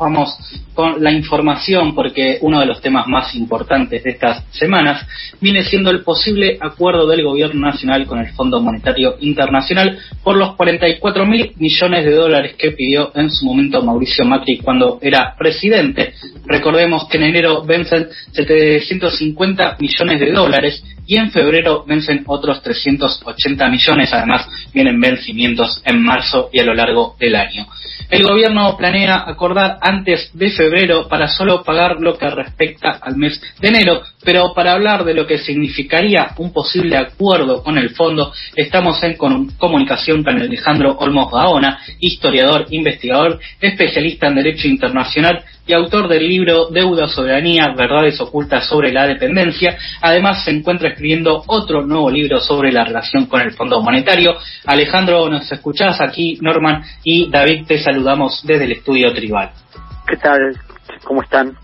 vamos con la información porque uno de los temas más importantes de estas semanas viene siendo el posible acuerdo del Gobierno Nacional con el Fondo Monetario Internacional por los 44 mil millones de dólares que pidió en su momento Mauricio Macri cuando era presidente. Recordemos que en enero vencen 750 millones de dólares y en febrero vencen otros 380 millones. Además, vienen vencimientos en marzo y a lo largo del año. El gobierno planea acordar antes de febrero para solo pagar lo que respecta al mes de enero, pero para hablar de lo que significaría un posible acuerdo con el fondo, estamos en comunicación con Alejandro Olmos Gaona, historiador, investigador, especialista en Derecho Internacional y autor del libro Deuda, Soberanía, Verdades Ocultas sobre la Dependencia. Además, se encuentra escribiendo otro nuevo libro sobre la relación con el Fondo Monetario. Alejandro, nos escuchás aquí, Norman y David, te saludamos desde el estudio Tribal. ¿Qué tal? ¿Cómo están?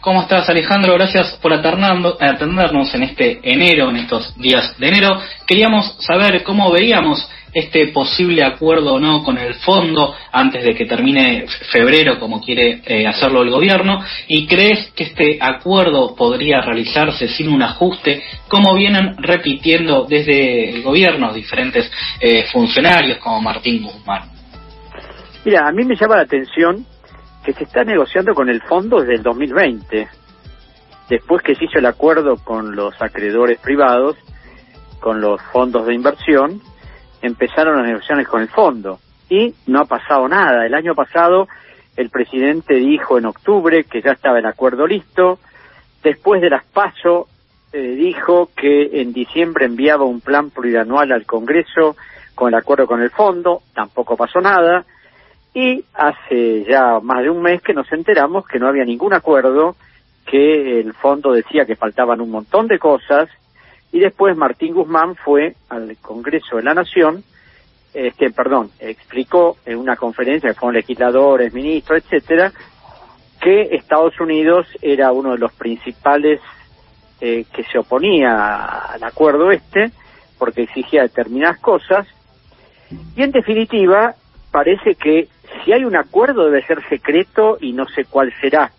¿Cómo estás, Alejandro? Gracias por atendernos en este enero, en estos días de enero. Queríamos saber cómo veíamos este posible acuerdo o no con el fondo antes de que termine febrero, como quiere eh, hacerlo el gobierno, y crees que este acuerdo podría realizarse sin un ajuste, como vienen repitiendo desde el gobierno diferentes eh, funcionarios como Martín Guzmán. Mira, a mí me llama la atención que se está negociando con el fondo desde el 2020, después que se hizo el acuerdo con los acreedores privados, con los fondos de inversión, empezaron las negociaciones con el fondo y no ha pasado nada. El año pasado el presidente dijo en octubre que ya estaba el acuerdo listo, después de las PASO eh, dijo que en diciembre enviaba un plan plurianual al Congreso con el acuerdo con el fondo, tampoco pasó nada, y hace ya más de un mes que nos enteramos que no había ningún acuerdo, que el fondo decía que faltaban un montón de cosas, y después Martín Guzmán fue al Congreso de la Nación, este, perdón, explicó en una conferencia que fueron legisladores, ministros, etcétera, que Estados Unidos era uno de los principales eh, que se oponía al acuerdo este, porque exigía determinadas cosas, y en definitiva parece que si hay un acuerdo debe ser secreto y no sé cuál será,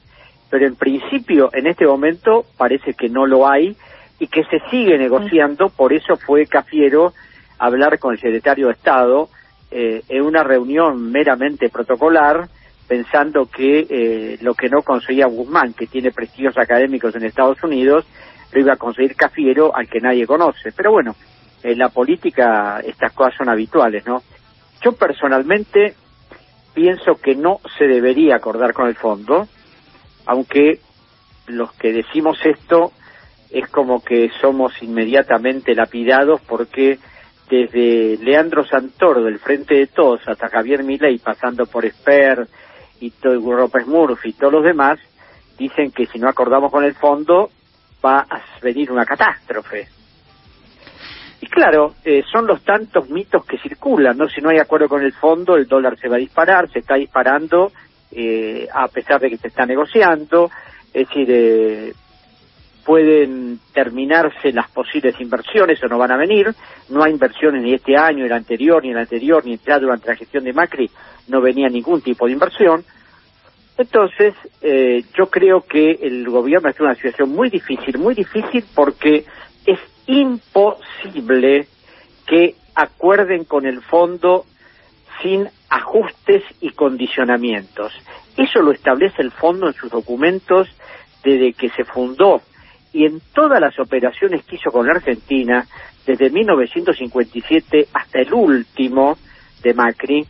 pero en principio en este momento parece que no lo hay, y que se sigue negociando, por eso fue Cafiero hablar con el secretario de Estado eh, en una reunión meramente protocolar, pensando que eh, lo que no conseguía Guzmán, que tiene prestigios académicos en Estados Unidos, lo iba a conseguir Cafiero, al que nadie conoce. Pero bueno, en la política estas cosas son habituales, ¿no? Yo personalmente pienso que no se debería acordar con el fondo, aunque los que decimos esto es como que somos inmediatamente lapidados porque desde Leandro Santoro del Frente de Todos hasta Javier Milei, pasando por Esper y López Murphy y todos los demás, dicen que si no acordamos con el fondo va a venir una catástrofe. Y claro, eh, son los tantos mitos que circulan, ¿no? Si no hay acuerdo con el fondo, el dólar se va a disparar, se está disparando eh, a pesar de que se está negociando, es decir, eh, pueden terminarse las posibles inversiones o no van a venir, no hay inversiones ni este año, ni el anterior, ni el anterior, ni ya durante la gestión de Macri no venía ningún tipo de inversión. Entonces, eh, yo creo que el gobierno está en una situación muy difícil, muy difícil porque es imposible que acuerden con el fondo sin ajustes y condicionamientos. Eso lo establece el fondo en sus documentos desde que se fundó y en todas las operaciones que hizo con la Argentina, desde 1957 hasta el último de Macri,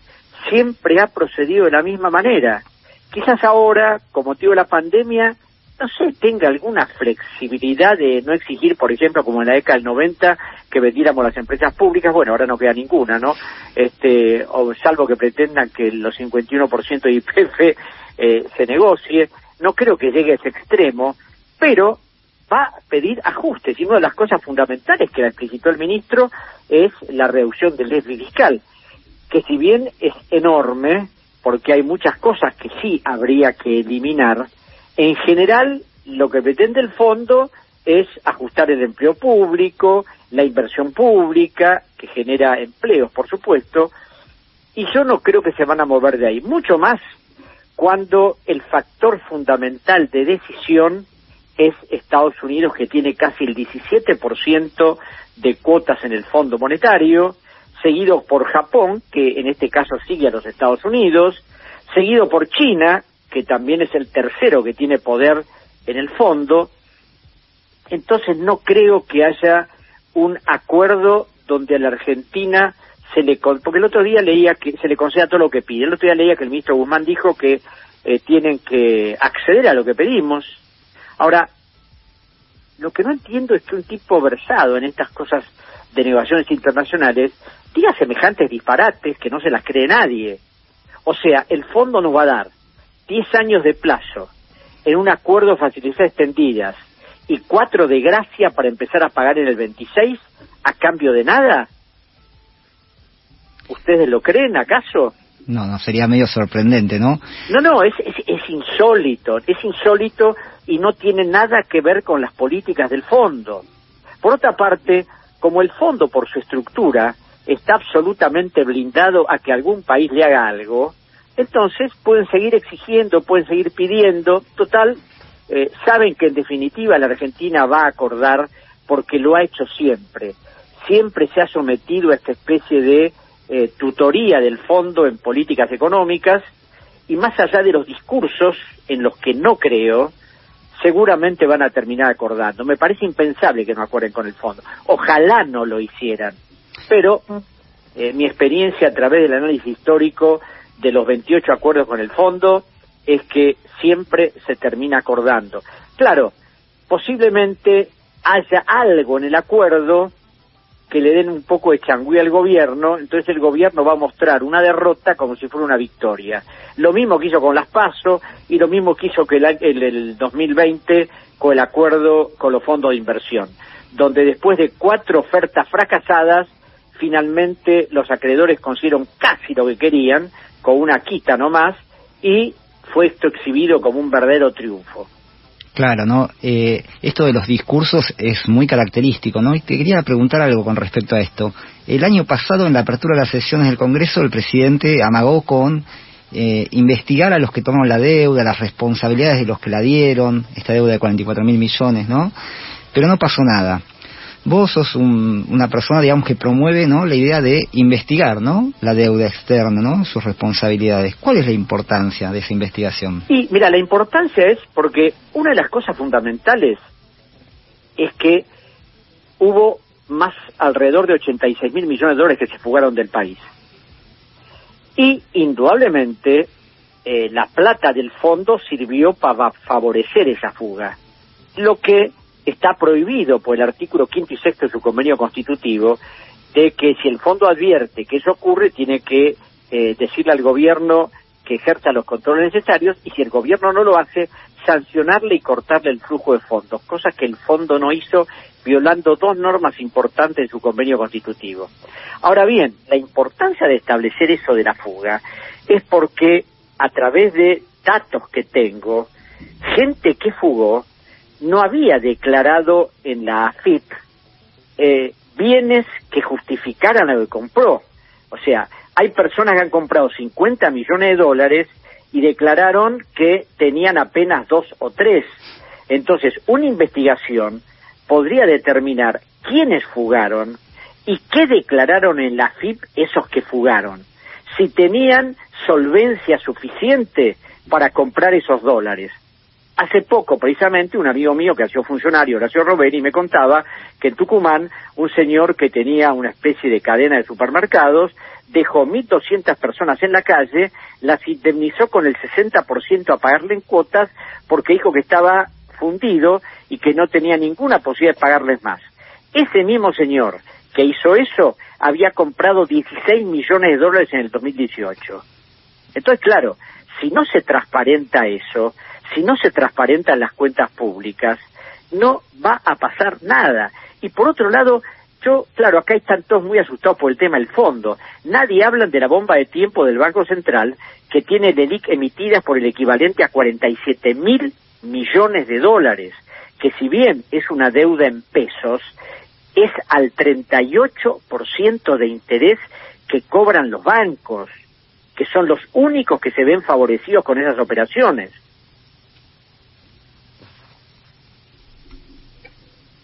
siempre ha procedido de la misma manera. Quizás ahora, como motivo de la pandemia, no sé, tenga alguna flexibilidad de no exigir, por ejemplo, como en la década del 90, que vendiéramos las empresas públicas, bueno, ahora no queda ninguna, ¿no? Este, o salvo que pretendan que los 51% de IPF eh, se negocie, no creo que llegue a ese extremo, pero va a pedir ajustes. Y una de las cosas fundamentales que la explicitó el ministro es la reducción del déficit fiscal, que si bien es enorme, porque hay muchas cosas que sí habría que eliminar, en general lo que pretende el fondo es ajustar el empleo público, la inversión pública, que genera empleos, por supuesto, y yo no creo que se van a mover de ahí, mucho más cuando el factor fundamental de decisión es Estados Unidos, que tiene casi el 17% de cuotas en el Fondo Monetario, seguido por Japón, que en este caso sigue a los Estados Unidos, seguido por China, que también es el tercero que tiene poder en el fondo. Entonces no creo que haya un acuerdo donde a la Argentina se le porque el otro día leía que se le conceda todo lo que pide. El otro día leía que el ministro Guzmán dijo que eh, tienen que acceder a lo que pedimos. Ahora, lo que no entiendo es que un tipo versado en estas cosas de negociaciones internacionales diga semejantes disparates que no se las cree nadie. O sea, el fondo nos va a dar 10 años de plazo en un acuerdo de facilidades extendidas y cuatro de gracia para empezar a pagar en el 26 a cambio de nada. ¿Ustedes lo creen acaso? No, no, sería medio sorprendente, ¿no? No, no, es, es, es, insólito, es insólito y no tiene nada que ver con las políticas del fondo. Por otra parte, como el fondo por su estructura está absolutamente blindado a que algún país le haga algo, entonces pueden seguir exigiendo, pueden seguir pidiendo, total, eh, saben que en definitiva la Argentina va a acordar porque lo ha hecho siempre. Siempre se ha sometido a esta especie de eh, tutoría del fondo en políticas económicas y más allá de los discursos en los que no creo, seguramente van a terminar acordando. Me parece impensable que no acuerden con el fondo. Ojalá no lo hicieran. Pero eh, mi experiencia a través del análisis histórico de los 28 acuerdos con el fondo es que siempre se termina acordando. Claro, posiblemente haya algo en el acuerdo que le den un poco de changüí al gobierno, entonces el gobierno va a mostrar una derrota como si fuera una victoria. Lo mismo que hizo con las PASO y lo mismo que hizo que el, el, el 2020 con el acuerdo con los fondos de inversión, donde después de cuatro ofertas fracasadas, finalmente los acreedores consiguieron casi lo que querían, con una quita nomás, y fue esto exhibido como un verdadero triunfo. Claro, ¿no? Eh, esto de los discursos es muy característico, ¿no? Y te quería preguntar algo con respecto a esto. El año pasado, en la apertura de las sesiones del Congreso, el presidente amagó con eh, investigar a los que tomaron la deuda, las responsabilidades de los que la dieron, esta deuda de 44 mil millones, ¿no? Pero no pasó nada vos sos una persona, digamos, que promueve ¿no? la idea de investigar ¿no? la deuda externa, ¿no? sus responsabilidades. ¿Cuál es la importancia de esa investigación? Y mira, la importancia es porque una de las cosas fundamentales es que hubo más alrededor de 86 mil millones de dólares que se fugaron del país. Y indudablemente eh, la plata del fondo sirvió para favorecer esa fuga. Lo que está prohibido por el artículo quinto y sexto de su convenio constitutivo de que si el fondo advierte que eso ocurre, tiene que eh, decirle al gobierno que ejerza los controles necesarios y si el gobierno no lo hace, sancionarle y cortarle el flujo de fondos, cosa que el fondo no hizo violando dos normas importantes de su convenio constitutivo. Ahora bien, la importancia de establecer eso de la fuga es porque a través de datos que tengo, gente que fugó no había declarado en la AFIP eh, bienes que justificaran lo que compró. O sea, hay personas que han comprado 50 millones de dólares y declararon que tenían apenas dos o tres. Entonces, una investigación podría determinar quiénes fugaron y qué declararon en la AFIP esos que fugaron. Si tenían solvencia suficiente para comprar esos dólares. Hace poco, precisamente, un amigo mío que ha sido funcionario, Horacio Robeni, me contaba que en Tucumán un señor que tenía una especie de cadena de supermercados dejó 1.200 personas en la calle, las indemnizó con el 60% a pagarle en cuotas porque dijo que estaba fundido y que no tenía ninguna posibilidad de pagarles más. Ese mismo señor que hizo eso había comprado 16 millones de dólares en el 2018. Entonces, claro, si no se transparenta eso, si no se transparentan las cuentas públicas, no va a pasar nada. Y por otro lado, yo, claro, acá están todos muy asustados por el tema del fondo. Nadie habla de la bomba de tiempo del Banco Central que tiene DELIC emitidas por el equivalente a 47 mil millones de dólares, que si bien es una deuda en pesos, es al 38% de interés que cobran los bancos. que son los únicos que se ven favorecidos con esas operaciones.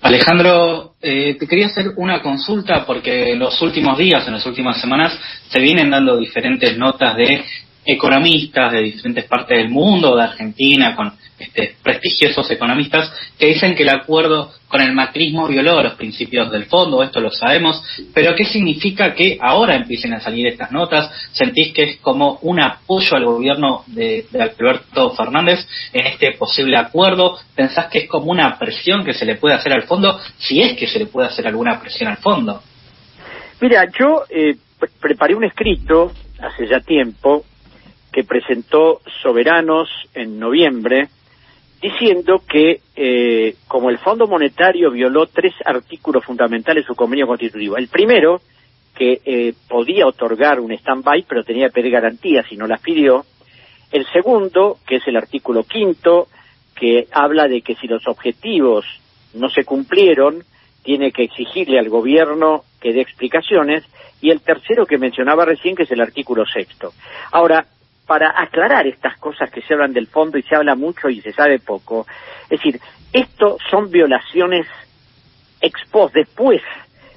Alejandro, eh, te quería hacer una consulta porque en los últimos días, en las últimas semanas, se vienen dando diferentes notas de economistas de diferentes partes del mundo, de Argentina, con este, prestigiosos economistas, que dicen que el acuerdo con el macrismo violó los principios del fondo, esto lo sabemos, pero ¿qué significa que ahora empiecen a salir estas notas? ¿Sentís que es como un apoyo al gobierno de, de Alberto Fernández en este posible acuerdo? ¿Pensás que es como una presión que se le puede hacer al fondo, si es que se le puede hacer alguna presión al fondo? Mira, yo eh, preparé un escrito hace ya tiempo que presentó Soberanos en noviembre, diciendo que eh, como el Fondo Monetario violó tres artículos fundamentales de su convenio constitutivo. El primero, que eh, podía otorgar un stand-by, pero tenía que pedir garantías si no las pidió. El segundo, que es el artículo quinto, que habla de que si los objetivos no se cumplieron, tiene que exigirle al gobierno que dé explicaciones. Y el tercero que mencionaba recién, que es el artículo sexto. Ahora, para aclarar estas cosas que se hablan del fondo y se habla mucho y se sabe poco. Es decir, esto son violaciones ex post, después,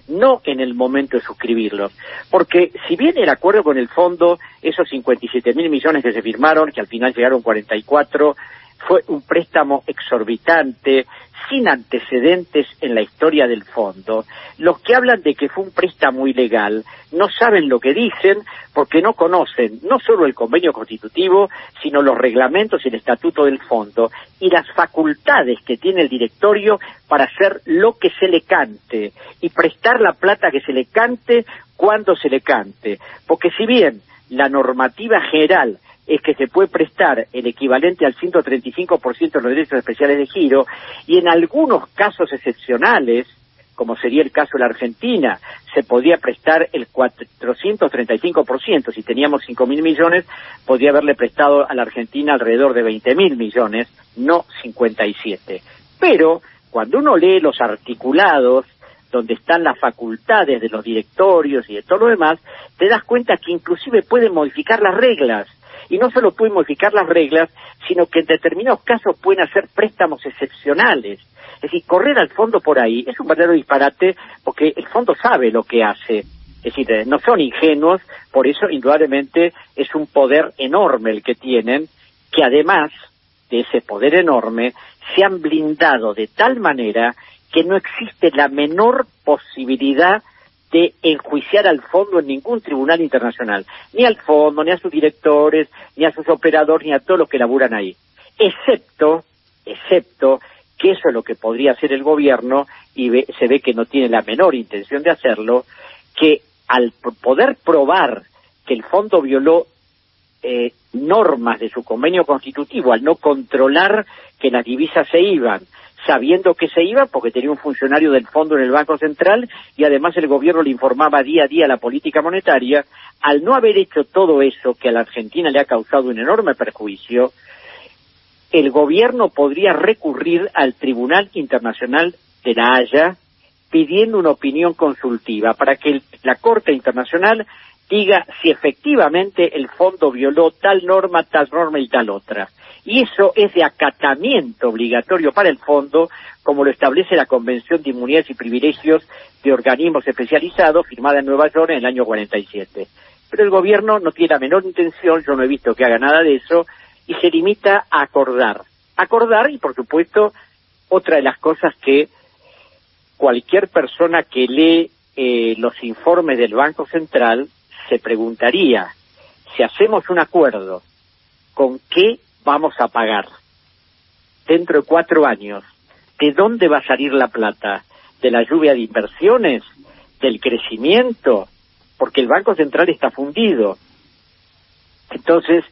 no en el momento de suscribirlo. Porque si bien el acuerdo con el fondo, esos 57 mil millones que se firmaron, que al final llegaron 44, fue un préstamo exorbitante, sin antecedentes en la historia del fondo. Los que hablan de que fue un préstamo ilegal no saben lo que dicen porque no conocen no solo el convenio constitutivo, sino los reglamentos y el estatuto del fondo y las facultades que tiene el directorio para hacer lo que se le cante y prestar la plata que se le cante cuando se le cante. Porque si bien la normativa general es que se puede prestar el equivalente al 135% de los derechos especiales de giro y en algunos casos excepcionales, como sería el caso de la Argentina, se podía prestar el 435%. Si teníamos 5 mil millones, podría haberle prestado a la Argentina alrededor de 20 mil millones, no 57. Pero cuando uno lee los articulados donde están las facultades de los directorios y de todo lo demás, te das cuenta que inclusive pueden modificar las reglas y no solo pueden modificar las reglas, sino que en determinados casos pueden hacer préstamos excepcionales. Es decir, correr al fondo por ahí es un verdadero disparate porque el fondo sabe lo que hace. Es decir, eh, no son ingenuos, por eso indudablemente es un poder enorme el que tienen, que además de ese poder enorme se han blindado de tal manera que no existe la menor posibilidad de enjuiciar al fondo en ningún tribunal internacional, ni al fondo, ni a sus directores, ni a sus operadores, ni a todos los que laburan ahí, excepto, excepto que eso es lo que podría hacer el gobierno y se ve que no tiene la menor intención de hacerlo, que al poder probar que el fondo violó eh, normas de su convenio constitutivo, al no controlar que las divisas se iban, sabiendo que se iba porque tenía un funcionario del fondo en el Banco Central y además el gobierno le informaba día a día la política monetaria, al no haber hecho todo eso que a la Argentina le ha causado un enorme perjuicio, el gobierno podría recurrir al Tribunal Internacional de la Haya pidiendo una opinión consultiva para que la Corte Internacional diga si efectivamente el fondo violó tal norma, tal norma y tal otra y eso es de acatamiento obligatorio para el fondo, como lo establece la Convención de Inmunidades y Privilegios de Organismos Especializados, firmada en Nueva York en el año 47. Pero el gobierno no tiene la menor intención, yo no he visto que haga nada de eso, y se limita a acordar. Acordar y, por supuesto, otra de las cosas que cualquier persona que lee eh, los informes del Banco Central se preguntaría, si hacemos un acuerdo, ¿con qué vamos a pagar dentro de cuatro años, ¿de dónde va a salir la plata? ¿De la lluvia de inversiones? ¿Del crecimiento? Porque el Banco Central está fundido. Entonces,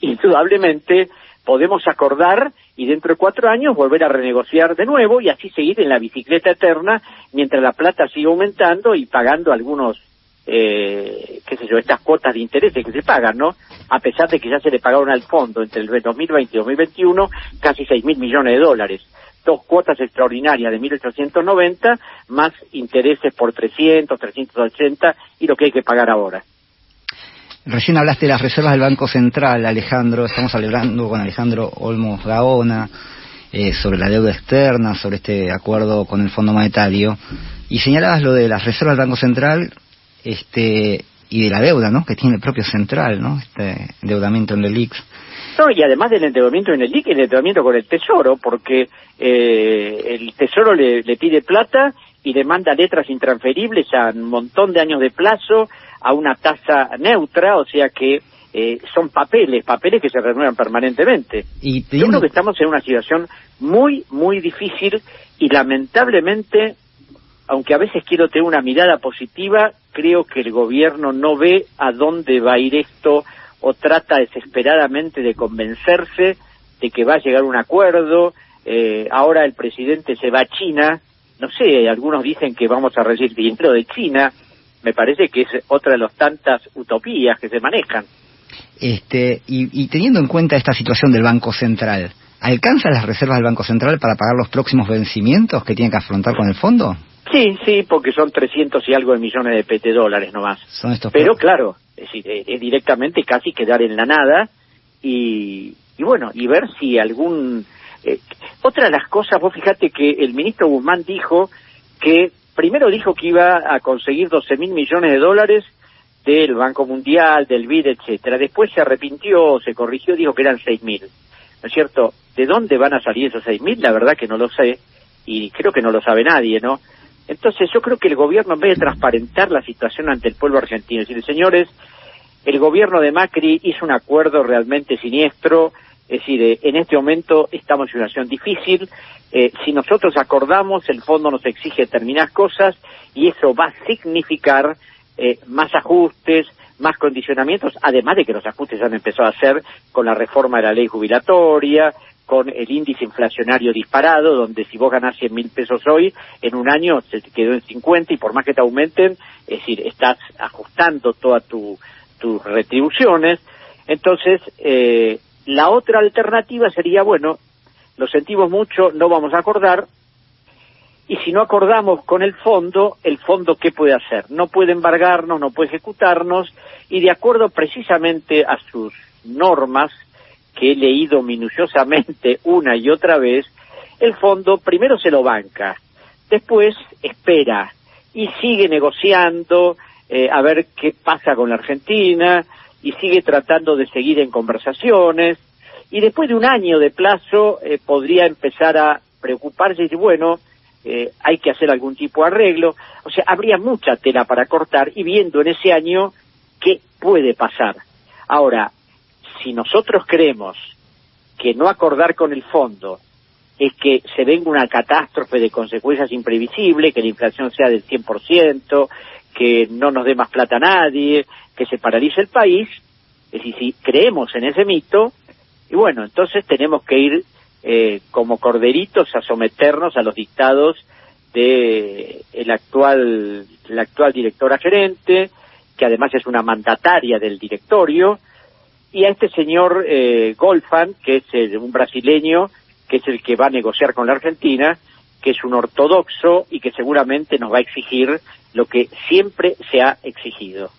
indudablemente, podemos acordar y dentro de cuatro años volver a renegociar de nuevo y así seguir en la bicicleta eterna mientras la plata sigue aumentando y pagando algunos eh, qué sé yo, estas cuotas de intereses que se pagan, ¿no? A pesar de que ya se le pagaron al fondo entre el 2020 y 2021 casi 6 mil millones de dólares. Dos cuotas extraordinarias de 1.890 más intereses por 300, 380 y lo que hay que pagar ahora. Recién hablaste de las reservas del Banco Central, Alejandro. Estamos hablando con Alejandro Olmos Gaona eh, sobre la deuda externa, sobre este acuerdo con el Fondo Monetario. Y señalabas lo de las reservas del Banco Central este, y de la deuda, ¿no? Que tiene el propio Central, ¿no? Este endeudamiento en el IX. No, y además del endeudamiento en el IC, el endeudamiento con el Tesoro, porque eh, el Tesoro le, le pide plata y le manda letras intransferibles a un montón de años de plazo, a una tasa neutra, o sea que eh, son papeles, papeles que se renuevan permanentemente. Y Yo creo que estamos en una situación muy, muy difícil y lamentablemente, aunque a veces quiero tener una mirada positiva, creo que el gobierno no ve a dónde va a ir esto o trata desesperadamente de convencerse de que va a llegar un acuerdo. Eh, ahora el presidente se va a China, no sé, algunos dicen que vamos a recibir dinero de China, me parece que es otra de las tantas utopías que se manejan. Este, y, teniendo en cuenta esta situación del Banco Central, ¿alcanzan las reservas del Banco Central para pagar los próximos vencimientos que tiene que afrontar con el fondo? Sí, sí, porque son 300 y algo de millones de PT dólares nomás. Son estos Pero claro, es, decir, es directamente casi quedar en la nada y, y bueno, y ver si algún eh, otra de las cosas, vos fíjate que el ministro Guzmán dijo que, primero dijo que iba a conseguir 12 mil millones de dólares del Banco Mundial, del BID, etcétera. Después se arrepintió, se corrigió, dijo que eran 6 mil. ¿No es cierto? ¿De dónde van a salir esos 6 mil? La verdad que no lo sé y creo que no lo sabe nadie, ¿no? Entonces yo creo que el gobierno, en vez de transparentar la situación ante el pueblo argentino, decir, señores, el gobierno de Macri hizo un acuerdo realmente siniestro, es decir, eh, en este momento estamos en una situación difícil. Eh, si nosotros acordamos, el fondo nos exige determinadas cosas y eso va a significar eh, más ajustes, más condicionamientos, además de que los ajustes han empezado a hacer con la reforma de la ley jubilatoria, con el índice inflacionario disparado, donde si vos ganás 100 mil pesos hoy, en un año se te quedó en 50 y por más que te aumenten, es decir, estás ajustando todas tu, tus retribuciones. Entonces, eh, la otra alternativa sería, bueno, lo sentimos mucho, no vamos a acordar, y si no acordamos con el fondo, el fondo qué puede hacer? No puede embargarnos, no puede ejecutarnos, y de acuerdo precisamente a sus normas, que he leído minuciosamente una y otra vez, el fondo primero se lo banca, después espera y sigue negociando eh, a ver qué pasa con la Argentina, y sigue tratando de seguir en conversaciones y después de un año de plazo eh, podría empezar a preocuparse y decir, bueno, eh, hay que hacer algún tipo de arreglo. O sea, habría mucha tela para cortar y viendo en ese año qué puede pasar. Ahora, si nosotros creemos que no acordar con el fondo es que se venga una catástrofe de consecuencias imprevisibles, que la inflación sea del 100%, que no nos dé más plata a nadie, que se paralice el país, es decir, si creemos en ese mito, y bueno, entonces tenemos que ir eh, como corderitos a someternos a los dictados de el la actual directora gerente, que además es una mandataria del directorio, y a este señor eh, Golfan, que es un brasileño, que es el que va a negociar con la Argentina, que es un ortodoxo y que seguramente nos va a exigir lo que siempre se ha exigido.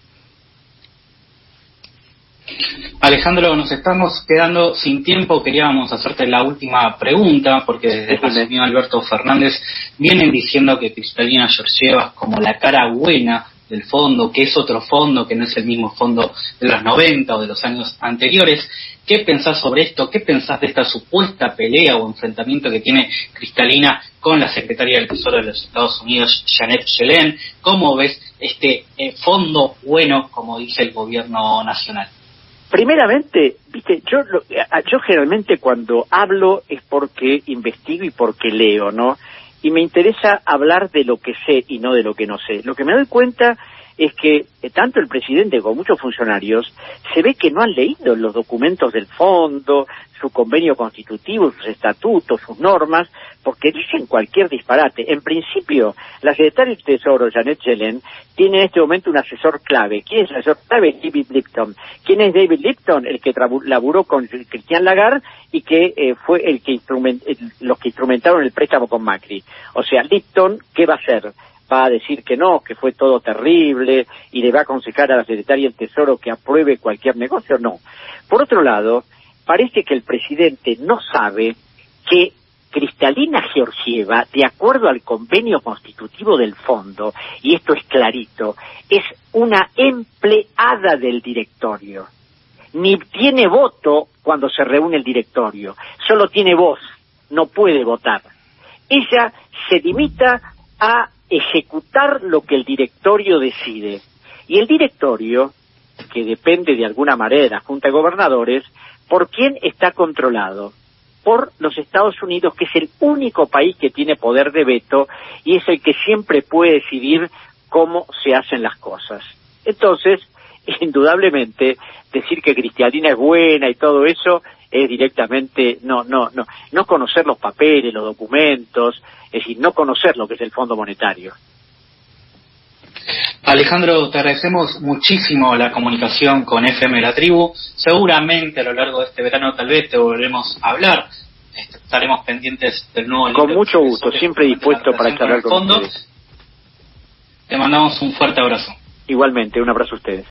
Alejandro, nos estamos quedando sin tiempo. Queríamos hacerte la última pregunta, porque desde el señor Alberto Fernández vienen diciendo que Cristalina Georgieva es como la cara buena del fondo, que es otro fondo, que no es el mismo fondo de los 90 o de los años anteriores. ¿Qué pensás sobre esto? ¿Qué pensás de esta supuesta pelea o enfrentamiento que tiene Cristalina con la secretaria del Tesoro de los Estados Unidos, Janet Yellen? ¿Cómo ves este eh, fondo bueno, como dice el gobierno nacional? Primeramente, viste, yo, yo generalmente cuando hablo es porque investigo y porque leo, ¿no? Y me interesa hablar de lo que sé y no de lo que no sé. Lo que me doy cuenta es que eh, tanto el presidente como muchos funcionarios se ve que no han leído los documentos del fondo, su convenio constitutivo, sus estatutos, sus normas, porque dicen cualquier disparate. En principio, la secretaria de Tesoro, Janet Yellen, tiene en este momento un asesor clave. ¿Quién es el asesor clave? David Lipton. ¿Quién es David Lipton? El que laburó con Cristian Lagarde y que eh, fue el que los que instrumentaron el préstamo con Macri. O sea, Lipton, ¿qué va a hacer? Va a decir que no, que fue todo terrible y le va a aconsejar a la secretaria del Tesoro que apruebe cualquier negocio, no. Por otro lado, parece que el presidente no sabe que Cristalina Georgieva, de acuerdo al convenio constitutivo del fondo, y esto es clarito, es una empleada del directorio. Ni tiene voto cuando se reúne el directorio, solo tiene voz, no puede votar. Ella se limita a ejecutar lo que el directorio decide. Y el directorio, que depende de alguna manera de la Junta de Gobernadores, ¿por quién está controlado? Por los Estados Unidos, que es el único país que tiene poder de veto y es el que siempre puede decidir cómo se hacen las cosas. Entonces, indudablemente, decir que Cristianina es buena y todo eso es directamente no no no no conocer los papeles, los documentos, es decir, no conocer lo que es el Fondo Monetario. Alejandro, te agradecemos muchísimo la comunicación con FM La Tribu. Seguramente a lo largo de este verano tal vez te volveremos a hablar. Estaremos pendientes del nuevo Con mucho gusto, siempre dispuesto para charlar con, Te mandamos un fuerte abrazo. Igualmente, un abrazo a ustedes.